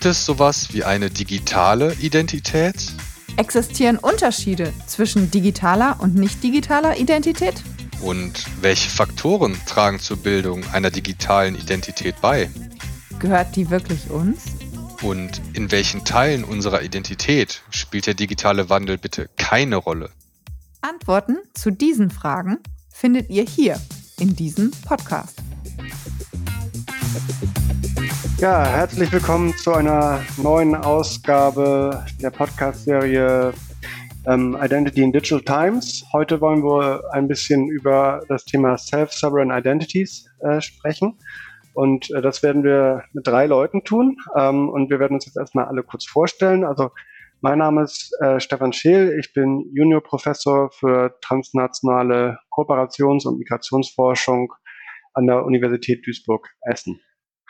Gibt es sowas wie eine digitale Identität? Existieren Unterschiede zwischen digitaler und nicht digitaler Identität? Und welche Faktoren tragen zur Bildung einer digitalen Identität bei? Gehört die wirklich uns? Und in welchen Teilen unserer Identität spielt der digitale Wandel bitte keine Rolle? Antworten zu diesen Fragen findet ihr hier in diesem Podcast. Ja, herzlich willkommen zu einer neuen Ausgabe der Podcast-Serie ähm, Identity in Digital Times. Heute wollen wir ein bisschen über das Thema Self-Sovereign Identities äh, sprechen. Und äh, das werden wir mit drei Leuten tun. Ähm, und wir werden uns jetzt erstmal alle kurz vorstellen. Also mein Name ist äh, Stefan Scheel. Ich bin Juniorprofessor für transnationale Kooperations- und Migrationsforschung an der Universität Duisburg-Essen.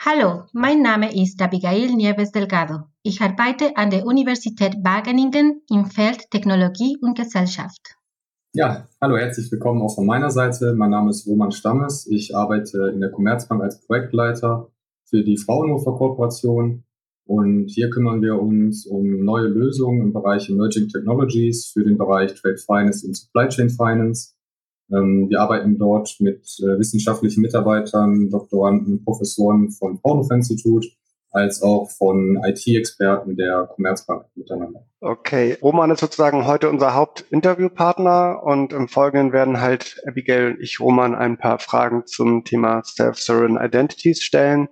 Hallo, mein Name ist Abigail Nieves Delgado. Ich arbeite an der Universität Wageningen im Feld Technologie und Gesellschaft. Ja, hallo, herzlich willkommen auch von meiner Seite. Mein Name ist Roman Stammes. Ich arbeite in der Commerzbank als Projektleiter für die Fraunhofer Kooperation. Und hier kümmern wir uns um neue Lösungen im Bereich Emerging Technologies für den Bereich Trade Finance und Supply Chain Finance. Ähm, wir arbeiten dort mit äh, wissenschaftlichen Mitarbeitern, Doktoranden, Professoren vom Fraunhofer-Institut als auch von IT-Experten der Commerzbank miteinander. Okay, Roman ist sozusagen heute unser Hauptinterviewpartner und im Folgenden werden halt Abigail und ich Roman ein paar Fragen zum Thema Self-Sovereign Identities stellen.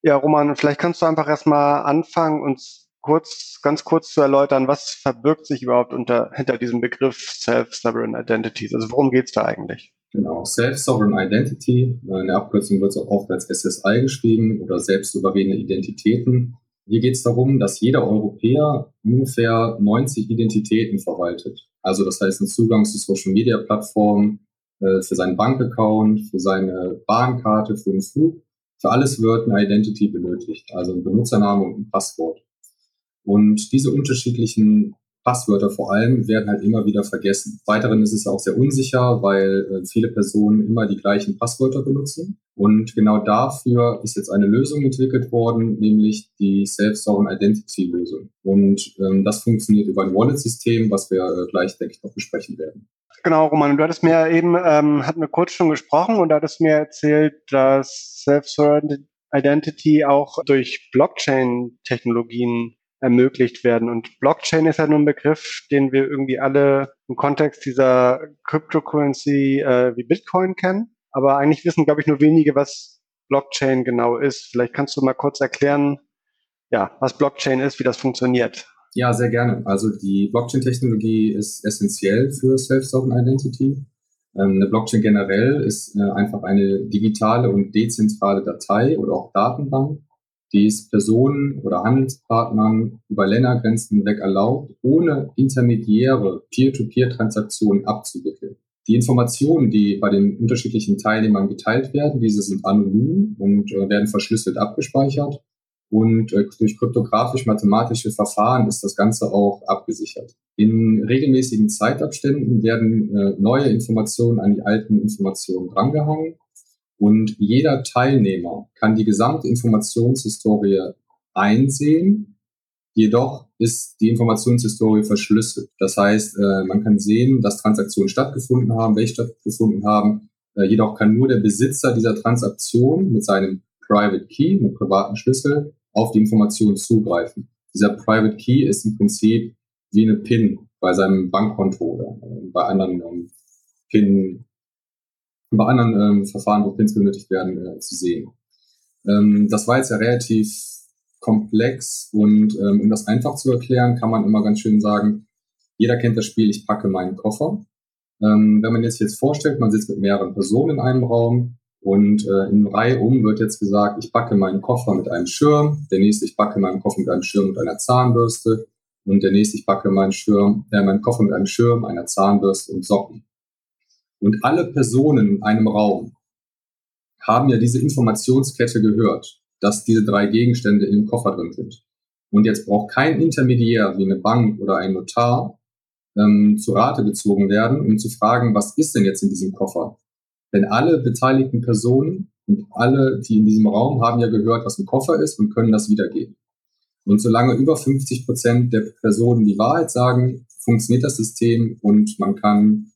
Ja, Roman, vielleicht kannst du einfach erstmal anfangen, uns kurz, ganz kurz zu erläutern, was verbirgt sich überhaupt unter, hinter diesem Begriff Self-Sovereign Identities? Also worum geht es da eigentlich? Genau, Self-Sovereign Identity, in der Abkürzung wird es auch oft als SSI geschrieben oder selbstsouveräne Identitäten. Hier geht es darum, dass jeder Europäer ungefähr 90 Identitäten verwaltet. Also das heißt, einen Zugang zu Social-Media-Plattformen, äh, für seinen Bankaccount, für seine Bahnkarte, für den Flug. Für alles wird eine Identity benötigt, also ein Benutzername und ein Passwort. Und diese unterschiedlichen Passwörter vor allem werden halt immer wieder vergessen. Weiteren ist es auch sehr unsicher, weil äh, viele Personen immer die gleichen Passwörter benutzen. Und genau dafür ist jetzt eine Lösung entwickelt worden, nämlich die Self-Sovereign Identity Lösung. Und ähm, das funktioniert über ein Wallet-System, was wir äh, gleich, denke ich, noch besprechen werden. Genau, Roman, du hattest mir eben, ähm, hatten wir kurz schon gesprochen und hattest mir erzählt, dass Self-Sovereign Identity auch durch Blockchain-Technologien ermöglicht werden. Und Blockchain ist ja nur ein Begriff, den wir irgendwie alle im Kontext dieser Cryptocurrency äh, wie Bitcoin kennen. Aber eigentlich wissen, glaube ich, nur wenige, was Blockchain genau ist. Vielleicht kannst du mal kurz erklären, ja, was Blockchain ist, wie das funktioniert. Ja, sehr gerne. Also die Blockchain-Technologie ist essentiell für Self-Sovereign Identity. Ähm, eine Blockchain generell ist äh, einfach eine digitale und dezentrale Datei oder auch Datenbank, die es Personen oder Handelspartnern über Ländergrenzen hinweg erlaubt, ohne intermediäre Peer-to-Peer-Transaktionen abzuwickeln. Die Informationen, die bei den unterschiedlichen Teilnehmern geteilt werden, diese sind anonym und äh, werden verschlüsselt abgespeichert. Und äh, durch kryptografisch-mathematische Verfahren ist das Ganze auch abgesichert. In regelmäßigen Zeitabständen werden äh, neue Informationen an die alten Informationen drangehangen und jeder Teilnehmer kann die gesamte Informationshistorie einsehen. Jedoch ist die Informationshistorie verschlüsselt. Das heißt, äh, man kann sehen, dass Transaktionen stattgefunden haben, welche stattgefunden haben. Äh, jedoch kann nur der Besitzer dieser Transaktion mit seinem Private Key, mit privaten Schlüssel, auf die Information zugreifen. Dieser Private Key ist im Prinzip wie eine PIN bei seinem Bankkonto oder bei anderen ähm, PIN bei anderen ähm, Verfahren, wo Pins benötigt werden, äh, zu sehen. Ähm, das war jetzt ja relativ komplex und ähm, um das einfach zu erklären, kann man immer ganz schön sagen, jeder kennt das Spiel, ich packe meinen Koffer. Ähm, wenn man jetzt jetzt vorstellt, man sitzt mit mehreren Personen in einem Raum und äh, in Reihe um wird jetzt gesagt, ich packe meinen Koffer mit einem Schirm, der nächste, ich packe meinen Koffer mit einem Schirm und einer Zahnbürste und der nächste, ich packe meinen Schirm, äh, meinen Koffer mit einem Schirm, einer Zahnbürste und Socken. Und alle Personen in einem Raum haben ja diese Informationskette gehört, dass diese drei Gegenstände in dem Koffer drin sind. Und jetzt braucht kein Intermediär wie eine Bank oder ein Notar ähm, zu Rate gezogen werden, um zu fragen, was ist denn jetzt in diesem Koffer? Denn alle beteiligten Personen und alle, die in diesem Raum haben ja gehört, was ein Koffer ist und können das wiedergeben. Und solange über 50 Prozent der Personen die Wahrheit sagen, funktioniert das System und man kann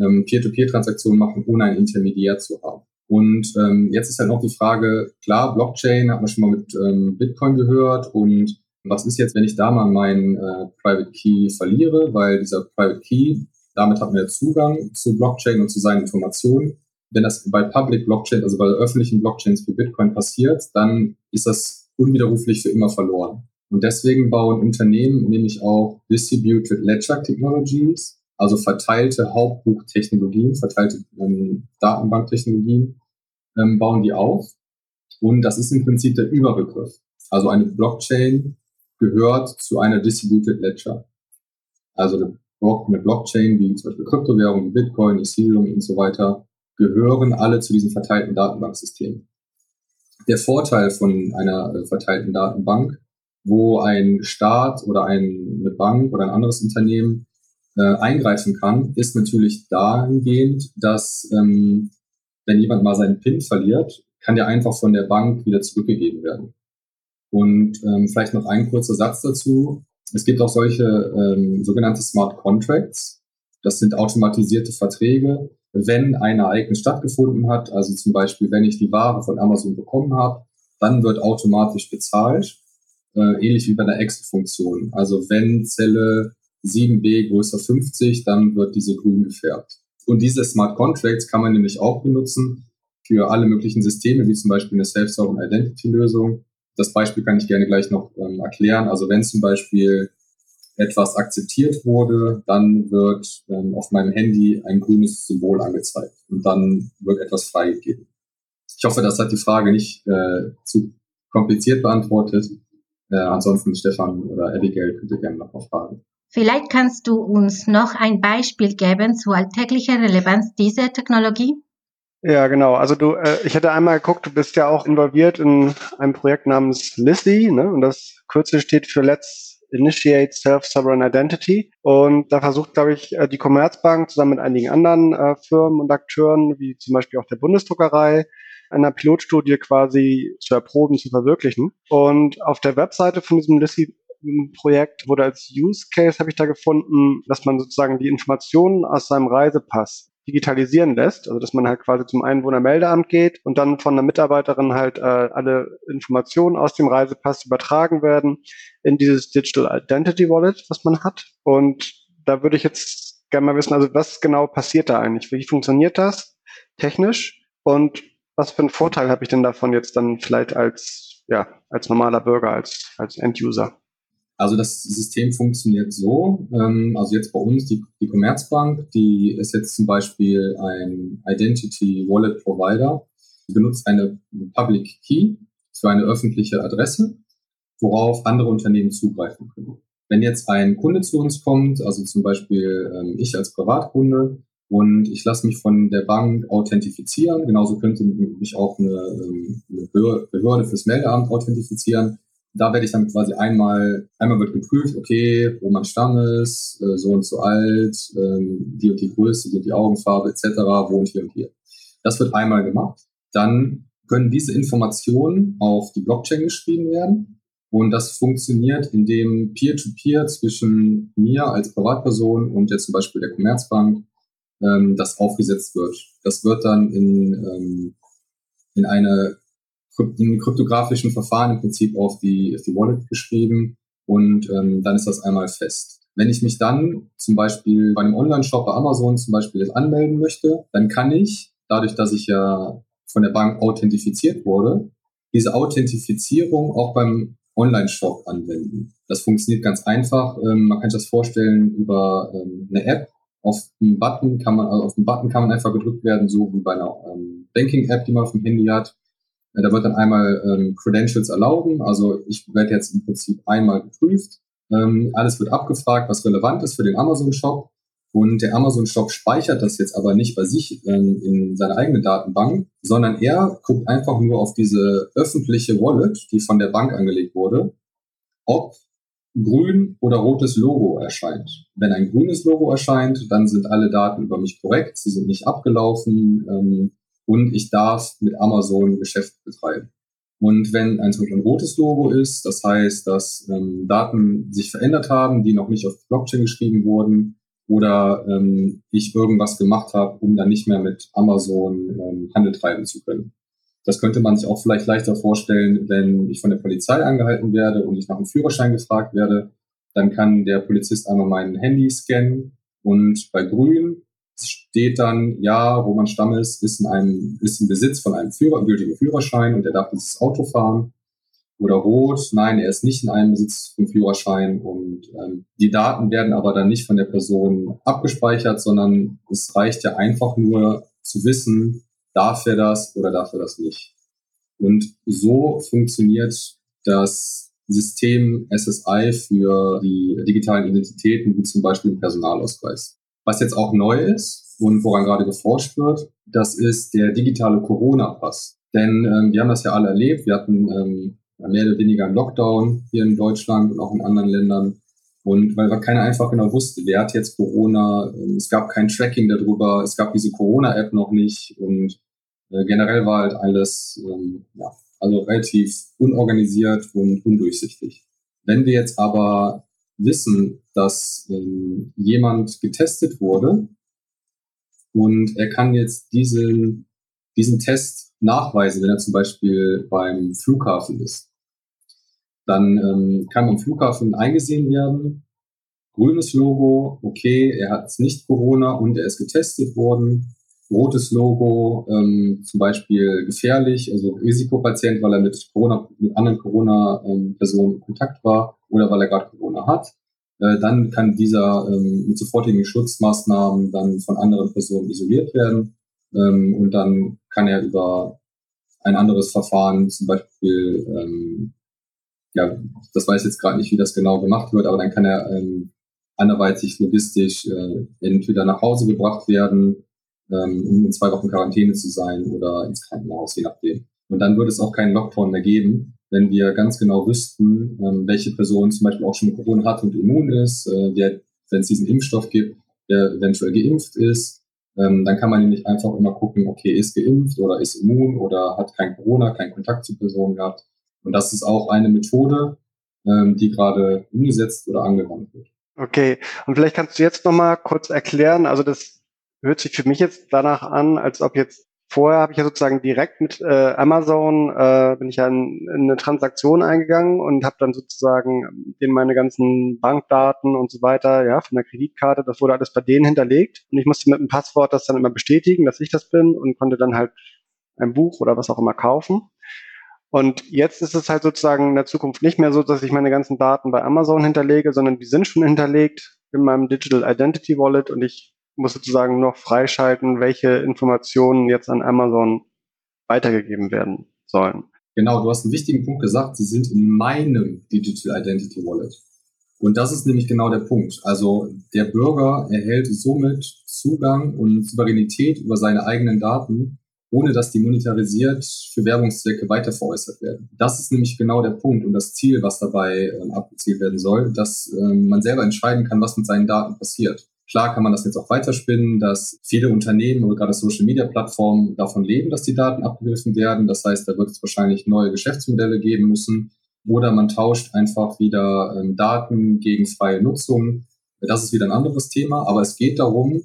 ähm, Peer-to-Peer-Transaktionen machen, ohne einen Intermediär zu haben. Und ähm, jetzt ist halt noch die Frage, klar, Blockchain hat man schon mal mit ähm, Bitcoin gehört und was ist jetzt, wenn ich da mal meinen äh, Private Key verliere, weil dieser Private Key, damit hat man ja Zugang zu Blockchain und zu seinen Informationen. Wenn das bei Public Blockchain, also bei öffentlichen Blockchains wie Bitcoin passiert, dann ist das unwiderruflich für immer verloren. Und deswegen bauen Unternehmen nämlich auch Distributed Ledger Technologies, also verteilte Hauptbuchtechnologien, verteilte ähm, Datenbanktechnologien, ähm, bauen die auf. Und das ist im Prinzip der Überbegriff. Also eine Blockchain gehört zu einer Distributed Ledger. Also eine Blockchain wie zum Beispiel Kryptowährungen, Bitcoin, Ethereum und so weiter gehören alle zu diesen verteilten Datenbanksystemen. Der Vorteil von einer äh, verteilten Datenbank, wo ein Staat oder eine Bank oder ein anderes Unternehmen äh, eingreifen kann, ist natürlich dahingehend, dass ähm, wenn jemand mal seinen PIN verliert, kann der einfach von der Bank wieder zurückgegeben werden. Und ähm, vielleicht noch ein kurzer Satz dazu. Es gibt auch solche ähm, sogenannte Smart Contracts. Das sind automatisierte Verträge. Wenn ein Ereignis stattgefunden hat, also zum Beispiel, wenn ich die Ware von Amazon bekommen habe, dann wird automatisch bezahlt, äh, ähnlich wie bei der Exit-Funktion. Also wenn Zelle 7b größer 50, dann wird diese grün gefärbt. Und diese Smart Contracts kann man nämlich auch benutzen für alle möglichen Systeme, wie zum Beispiel eine Self-Sovereign Identity-Lösung das Beispiel kann ich gerne gleich noch ähm, erklären. Also wenn zum Beispiel etwas akzeptiert wurde, dann wird ähm, auf meinem Handy ein grünes Symbol angezeigt und dann wird etwas freigegeben. Ich hoffe, das hat die Frage nicht äh, zu kompliziert beantwortet. Äh, ansonsten Stefan oder Abigail könnt ihr gerne noch mal fragen. Vielleicht kannst du uns noch ein Beispiel geben zur alltäglichen Relevanz dieser Technologie? Ja, genau. Also du, äh, ich hätte einmal geguckt, du bist ja auch involviert in einem Projekt namens Lizzy, ne? Und das Kürzel steht für Let's Initiate Self-Sovereign Identity. Und da versucht, glaube ich, äh, die Commerzbank zusammen mit einigen anderen äh, Firmen und Akteuren, wie zum Beispiel auch der Bundesdruckerei, einer Pilotstudie quasi zu erproben, zu verwirklichen. Und auf der Webseite von diesem Projekt wurde als Use Case, habe ich da gefunden, dass man sozusagen die Informationen aus seinem Reisepass digitalisieren lässt, also dass man halt quasi zum Einwohnermeldeamt geht und dann von der Mitarbeiterin halt äh, alle Informationen aus dem Reisepass übertragen werden in dieses Digital Identity Wallet, was man hat. Und da würde ich jetzt gerne mal wissen, also was genau passiert da eigentlich? Wie funktioniert das technisch? Und was für einen Vorteil habe ich denn davon jetzt dann vielleicht als, ja, als normaler Bürger, als, als End-User? Also das System funktioniert so. Ähm, also jetzt bei uns die, die Commerzbank, die ist jetzt zum Beispiel ein Identity Wallet Provider, die benutzt eine Public Key für eine öffentliche Adresse, worauf andere Unternehmen zugreifen können. Wenn jetzt ein Kunde zu uns kommt, also zum Beispiel ähm, ich als Privatkunde, und ich lasse mich von der Bank authentifizieren. Genauso könnte mich auch eine, ähm, eine Behörde fürs Meldeamt authentifizieren da werde ich dann quasi einmal, einmal wird geprüft, okay, wo mein Stamm ist, äh, so und so alt, ähm, die und die Größe, die und die Augenfarbe etc., wohnt hier und hier. Das wird einmal gemacht. Dann können diese Informationen auf die Blockchain geschrieben werden. Und das funktioniert, indem Peer-to-Peer -Peer zwischen mir als Privatperson und jetzt zum Beispiel der Commerzbank ähm, das aufgesetzt wird. Das wird dann in, ähm, in eine in kryptografischen Verfahren im Prinzip auf die, auf die Wallet geschrieben und ähm, dann ist das einmal fest. Wenn ich mich dann zum Beispiel bei einem Online-Shop bei Amazon zum Beispiel jetzt anmelden möchte, dann kann ich, dadurch, dass ich ja von der Bank authentifiziert wurde, diese Authentifizierung auch beim Online-Shop anwenden. Das funktioniert ganz einfach. Ähm, man kann sich das vorstellen über ähm, eine App. Auf einen Button kann man, also auf den Button kann man einfach gedrückt werden, so wie bei einer ähm, Banking-App, die man auf dem Handy hat. Da wird dann einmal ähm, Credentials erlauben. Also ich werde jetzt im Prinzip einmal geprüft. Ähm, alles wird abgefragt, was relevant ist für den Amazon-Shop. Und der Amazon-Shop speichert das jetzt aber nicht bei sich ähm, in seiner eigenen Datenbank, sondern er guckt einfach nur auf diese öffentliche Wallet, die von der Bank angelegt wurde, ob grün oder rotes Logo erscheint. Wenn ein grünes Logo erscheint, dann sind alle Daten über mich korrekt, sie sind nicht abgelaufen, ähm, und ich darf mit Amazon Geschäft betreiben. Und wenn ein, zum Beispiel ein rotes Logo ist, das heißt, dass ähm, Daten sich verändert haben, die noch nicht auf Blockchain geschrieben wurden, oder ähm, ich irgendwas gemacht habe, um dann nicht mehr mit Amazon ähm, Handel treiben zu können. Das könnte man sich auch vielleicht leichter vorstellen, wenn ich von der Polizei angehalten werde und ich nach einem Führerschein gefragt werde. Dann kann der Polizist einmal mein Handy scannen und bei Grün steht dann, ja, Roman Stammes ist in einem, ist im Besitz von einem Führer, gültigen Führerschein und er darf dieses Auto fahren. Oder Rot, nein, er ist nicht in einem Besitz vom Führerschein und ähm, die Daten werden aber dann nicht von der Person abgespeichert, sondern es reicht ja einfach nur zu wissen, darf er das oder darf er das nicht. Und so funktioniert das System SSI für die digitalen Identitäten, wie zum Beispiel den Personalausweis. Was jetzt auch neu ist und woran gerade geforscht wird, das ist der digitale Corona-Pass. Denn ähm, wir haben das ja alle erlebt. Wir hatten ähm, mehr oder weniger einen Lockdown hier in Deutschland und auch in anderen Ländern. Und weil keiner einfach genau wusste, wer hat jetzt Corona, ähm, es gab kein Tracking darüber, es gab diese Corona-App noch nicht und äh, generell war halt alles ähm, ja, also relativ unorganisiert und undurchsichtig. Wenn wir jetzt aber wissen, dass ähm, jemand getestet wurde und er kann jetzt diesen, diesen Test nachweisen, wenn er zum Beispiel beim Flughafen ist. Dann ähm, kann am Flughafen eingesehen werden, grünes Logo, okay, er hat nicht Corona und er ist getestet worden. Rotes Logo, ähm, zum Beispiel gefährlich, also Risikopatient, weil er mit Corona, mit anderen Corona-Personen in Kontakt war oder weil er gerade Corona hat. Äh, dann kann dieser ähm, mit sofortigen Schutzmaßnahmen dann von anderen Personen isoliert werden. Ähm, und dann kann er über ein anderes Verfahren, zum Beispiel, ähm, ja, das weiß ich jetzt gerade nicht, wie das genau gemacht wird, aber dann kann er ähm, anderweitig logistisch äh, entweder nach Hause gebracht werden, ähm, um in zwei Wochen Quarantäne zu sein oder ins Krankenhaus, je nachdem. Und dann würde es auch keinen Lockdown mehr geben, wenn wir ganz genau wüssten, ähm, welche Person zum Beispiel auch schon Corona hat und immun ist, äh, wenn es diesen Impfstoff gibt, der eventuell geimpft ist. Ähm, dann kann man nämlich einfach immer gucken, okay, ist geimpft oder ist immun oder hat kein Corona, keinen Kontakt zu Personen gehabt. Und das ist auch eine Methode, ähm, die gerade umgesetzt oder angewandt wird. Okay, und vielleicht kannst du jetzt nochmal kurz erklären, also das hört sich für mich jetzt danach an, als ob jetzt vorher habe ich ja sozusagen direkt mit äh, Amazon äh, bin ich ja in, in eine Transaktion eingegangen und habe dann sozusagen in meine ganzen Bankdaten und so weiter, ja, von der Kreditkarte, das wurde alles bei denen hinterlegt und ich musste mit einem Passwort das dann immer bestätigen, dass ich das bin und konnte dann halt ein Buch oder was auch immer kaufen. Und jetzt ist es halt sozusagen in der Zukunft nicht mehr so, dass ich meine ganzen Daten bei Amazon hinterlege, sondern die sind schon hinterlegt in meinem Digital Identity Wallet und ich muss sozusagen noch freischalten, welche Informationen jetzt an Amazon weitergegeben werden sollen. Genau, du hast einen wichtigen Punkt gesagt, sie sind in meinem Digital Identity Wallet. Und das ist nämlich genau der Punkt. Also der Bürger erhält somit Zugang und Souveränität über seine eigenen Daten, ohne dass die monetarisiert für Werbungszwecke weiter veräußert werden. Das ist nämlich genau der Punkt und das Ziel, was dabei ähm, abgezielt werden soll, dass ähm, man selber entscheiden kann, was mit seinen Daten passiert. Klar kann man das jetzt auch weiterspinnen, dass viele Unternehmen oder gerade Social-Media-Plattformen davon leben, dass die Daten abgegriffen werden. Das heißt, da wird es wahrscheinlich neue Geschäftsmodelle geben müssen. Oder man tauscht einfach wieder ähm, Daten gegen freie Nutzung. Das ist wieder ein anderes Thema. Aber es geht darum,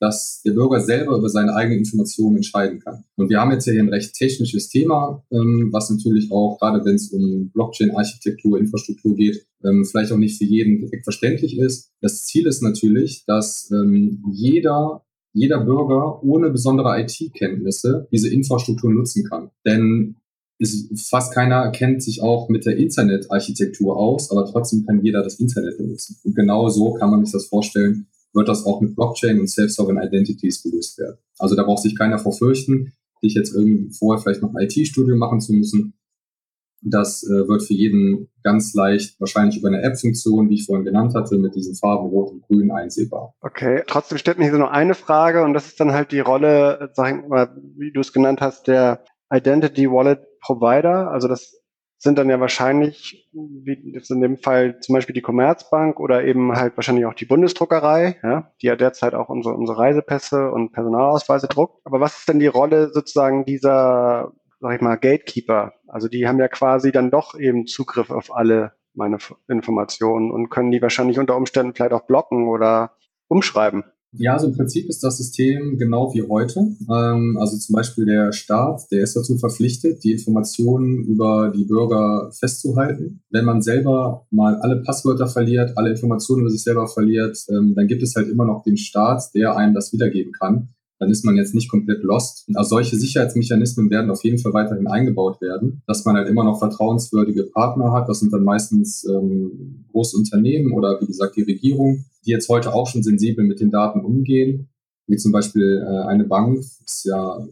dass der Bürger selber über seine eigenen Informationen entscheiden kann. Und wir haben jetzt hier ein recht technisches Thema, ähm, was natürlich auch, gerade wenn es um Blockchain-Architektur, Infrastruktur geht, ähm, vielleicht auch nicht für jeden direkt verständlich ist. Das Ziel ist natürlich, dass ähm, jeder jeder Bürger ohne besondere IT-Kenntnisse diese Infrastruktur nutzen kann. Denn ist, fast keiner kennt sich auch mit der Internetarchitektur aus, aber trotzdem kann jeder das Internet benutzen. Und genau so kann man sich das vorstellen, wird das auch mit Blockchain und Self-Sovereign Identities gelöst werden. Also da braucht sich keiner vor fürchten, sich jetzt irgendwie vorher vielleicht noch ein IT-Studium machen zu müssen. Das äh, wird für jeden ganz leicht, wahrscheinlich über eine App-Funktion, wie ich vorhin genannt hatte, mit diesen Farben Rot und Grün einsehbar. Okay, trotzdem stellt mir hier nur eine Frage und das ist dann halt die Rolle, sag ich mal, wie du es genannt hast, der Identity Wallet Provider. Also das sind dann ja wahrscheinlich, wie jetzt in dem Fall zum Beispiel die Commerzbank oder eben halt wahrscheinlich auch die Bundesdruckerei, ja, die ja derzeit auch unsere, unsere Reisepässe und Personalausweise druckt. Aber was ist denn die Rolle sozusagen dieser sag ich mal, Gatekeeper. Also die haben ja quasi dann doch eben Zugriff auf alle meine Informationen und können die wahrscheinlich unter Umständen vielleicht auch blocken oder umschreiben. Ja, also im Prinzip ist das System genau wie heute. Ähm, also zum Beispiel der Staat, der ist dazu verpflichtet, die Informationen über die Bürger festzuhalten. Wenn man selber mal alle Passwörter verliert, alle Informationen über sich selber verliert, ähm, dann gibt es halt immer noch den Staat, der einem das wiedergeben kann dann ist man jetzt nicht komplett lost. Also solche Sicherheitsmechanismen werden auf jeden Fall weiterhin eingebaut werden, dass man halt immer noch vertrauenswürdige Partner hat. Das sind dann meistens ähm, Großunternehmen oder wie gesagt die Regierung, die jetzt heute auch schon sensibel mit den Daten umgehen. Wie zum Beispiel äh, eine Bank ist ja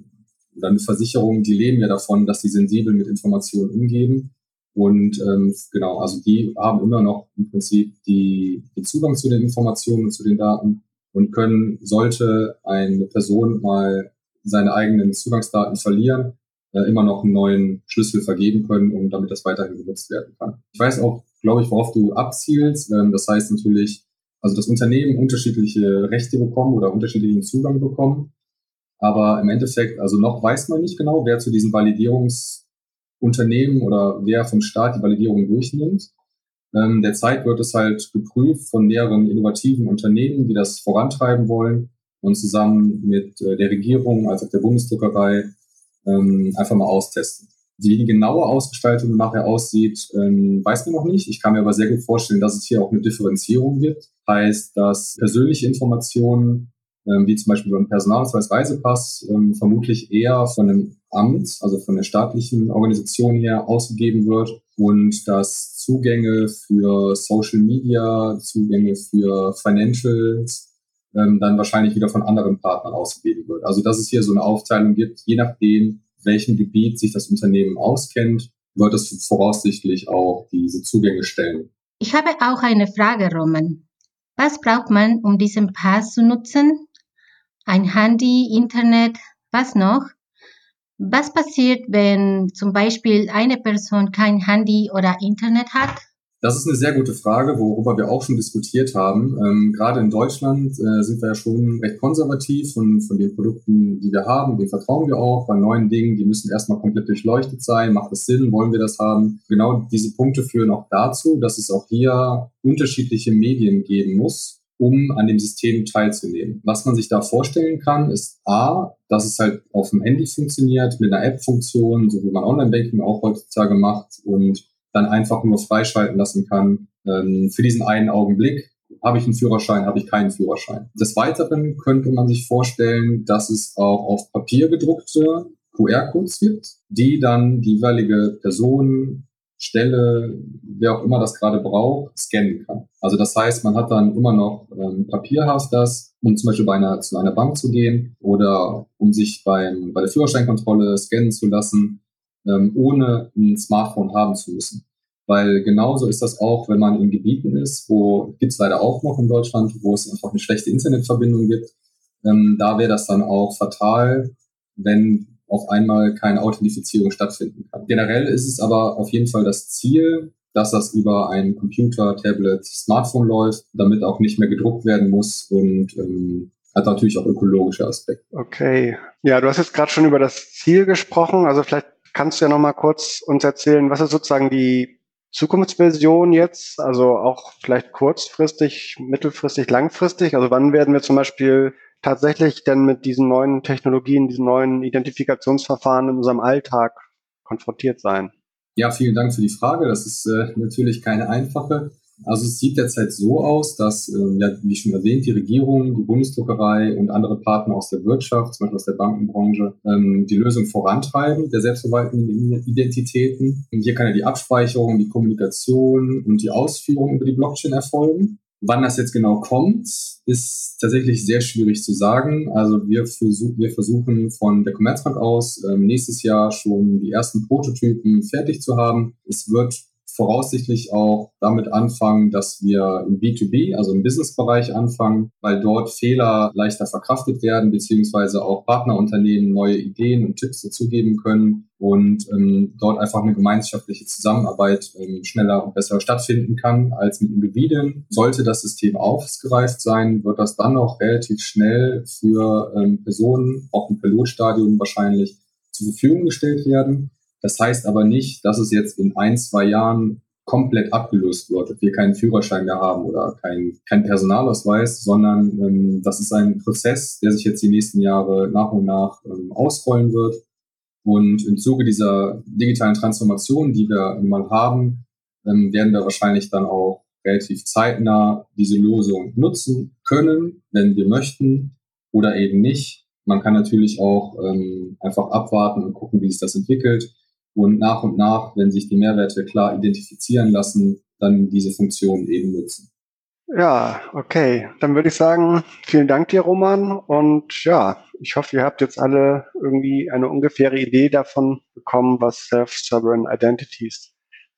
oder eine Versicherung, die leben ja davon, dass sie sensibel mit Informationen umgehen. Und ähm, genau, also die haben immer noch im Prinzip die, den Zugang zu den Informationen und zu den Daten und können, sollte eine Person mal seine eigenen Zugangsdaten verlieren, äh, immer noch einen neuen Schlüssel vergeben können, um damit das weiterhin genutzt werden kann. Ich weiß auch, glaube ich, worauf du abzielst. Ähm, das heißt natürlich, also das Unternehmen unterschiedliche Rechte bekommen oder unterschiedlichen Zugang bekommen. Aber im Endeffekt, also noch weiß man nicht genau, wer zu diesen Validierungsunternehmen oder wer vom Staat die Validierung durchnimmt. Ähm, derzeit wird es halt geprüft von mehreren innovativen Unternehmen, die das vorantreiben wollen und zusammen mit äh, der Regierung, als auch der Bundesdruckerei, ähm, einfach mal austesten. Wie die genaue Ausgestaltung nachher aussieht, ähm, weiß man noch nicht. Ich kann mir aber sehr gut vorstellen, dass es hier auch eine Differenzierung gibt. Heißt, dass persönliche Informationen, ähm, wie zum Beispiel beim Personalausweis, Reisepass, ähm, vermutlich eher von einem Amt, also von der staatlichen Organisation her ausgegeben wird und dass Zugänge für Social Media, Zugänge für Financials ähm, dann wahrscheinlich wieder von anderen Partnern ausgegeben wird. Also dass es hier so eine Aufteilung gibt, je nachdem, welchem Gebiet sich das Unternehmen auskennt, wird es voraussichtlich auch diese Zugänge stellen. Ich habe auch eine Frage, Roman. Was braucht man, um diesen Pass zu nutzen? Ein Handy, Internet, was noch? Was passiert, wenn zum Beispiel eine Person kein Handy oder Internet hat? Das ist eine sehr gute Frage, worüber wir auch schon diskutiert haben. Ähm, gerade in Deutschland äh, sind wir ja schon recht konservativ von, von den Produkten, die wir haben. Dem vertrauen wir auch. Bei neuen Dingen, die müssen erstmal komplett durchleuchtet sein. Macht es Sinn? Wollen wir das haben? Genau diese Punkte führen auch dazu, dass es auch hier unterschiedliche Medien geben muss, um an dem System teilzunehmen. Was man sich da vorstellen kann, ist A, dass es halt auf dem Handy funktioniert, mit einer App-Funktion, so wie man Online-Banking auch heutzutage macht und dann einfach nur freischalten lassen kann ähm, für diesen einen Augenblick. Habe ich einen Führerschein, habe ich keinen Führerschein. Des Weiteren könnte man sich vorstellen, dass es auch auf Papier gedruckte QR-Codes gibt, die dann die jeweilige Person Stelle, wer auch immer das gerade braucht, scannen kann. Also das heißt, man hat dann immer noch ähm, papierhaft das, um zum Beispiel bei einer, zu einer Bank zu gehen oder um sich beim, bei der Führerscheinkontrolle scannen zu lassen, ähm, ohne ein Smartphone haben zu müssen. Weil genauso ist das auch, wenn man in Gebieten ist, wo gibt es leider auch noch in Deutschland, wo es einfach eine schlechte Internetverbindung gibt. Ähm, da wäre das dann auch fatal, wenn auf einmal keine Authentifizierung stattfinden kann. Generell ist es aber auf jeden Fall das Ziel, dass das über ein Computer, Tablet, Smartphone läuft, damit auch nicht mehr gedruckt werden muss und ähm, hat natürlich auch ökologische Aspekte. Okay. Ja, du hast jetzt gerade schon über das Ziel gesprochen. Also vielleicht kannst du ja noch mal kurz uns erzählen, was ist sozusagen die Zukunftsversion jetzt? Also auch vielleicht kurzfristig, mittelfristig, langfristig? Also wann werden wir zum Beispiel tatsächlich denn mit diesen neuen Technologien, diesen neuen Identifikationsverfahren in unserem Alltag konfrontiert sein? Ja, vielen Dank für die Frage. Das ist äh, natürlich keine einfache. Also es sieht derzeit so aus, dass, äh, ja, wie schon erwähnt, die Regierung, die Bundesdruckerei und andere Partner aus der Wirtschaft, zum Beispiel aus der Bankenbranche, ähm, die Lösung vorantreiben der selbstverwaltenden Identitäten. Und hier kann ja die Abspeicherung, die Kommunikation und die Ausführung über die Blockchain erfolgen. Wann das jetzt genau kommt, ist tatsächlich sehr schwierig zu sagen. Also wir, versuch, wir versuchen von der Commerzbank aus ähm, nächstes Jahr schon die ersten Prototypen fertig zu haben. Es wird voraussichtlich auch damit anfangen, dass wir im B2B, also im Business-Bereich anfangen, weil dort Fehler leichter verkraftet werden, beziehungsweise auch Partnerunternehmen neue Ideen und Tipps dazugeben können und ähm, dort einfach eine gemeinschaftliche Zusammenarbeit ähm, schneller und besser stattfinden kann als mit Individuen. Sollte das System ausgereift sein, wird das dann auch relativ schnell für ähm, Personen, auch im Pilotstadium wahrscheinlich, zur Verfügung gestellt werden. Das heißt aber nicht, dass es jetzt in ein, zwei Jahren komplett abgelöst wird, ob wir keinen Führerschein mehr haben oder keinen kein Personalausweis, sondern ähm, das ist ein Prozess, der sich jetzt die nächsten Jahre nach und nach ähm, ausrollen wird. Und im Zuge dieser digitalen Transformation, die wir mal haben, ähm, werden wir wahrscheinlich dann auch relativ zeitnah diese Lösung nutzen können, wenn wir möchten oder eben nicht. Man kann natürlich auch ähm, einfach abwarten und gucken, wie sich das entwickelt und nach und nach, wenn sich die Mehrwerte klar identifizieren lassen, dann diese Funktion eben nutzen. Ja, okay. Dann würde ich sagen, vielen Dank dir, Roman. Und ja, ich hoffe, ihr habt jetzt alle irgendwie eine ungefähre Idee davon bekommen, was Self-Sovereign Identities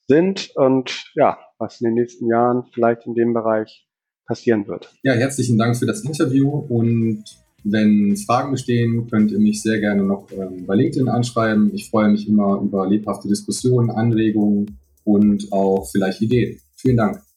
sind und ja, was in den nächsten Jahren vielleicht in dem Bereich passieren wird. Ja, herzlichen Dank für das Interview und wenn Fragen bestehen, könnt ihr mich sehr gerne noch ähm, bei LinkedIn anschreiben. Ich freue mich immer über lebhafte Diskussionen, Anregungen und auch vielleicht Ideen. Vielen Dank.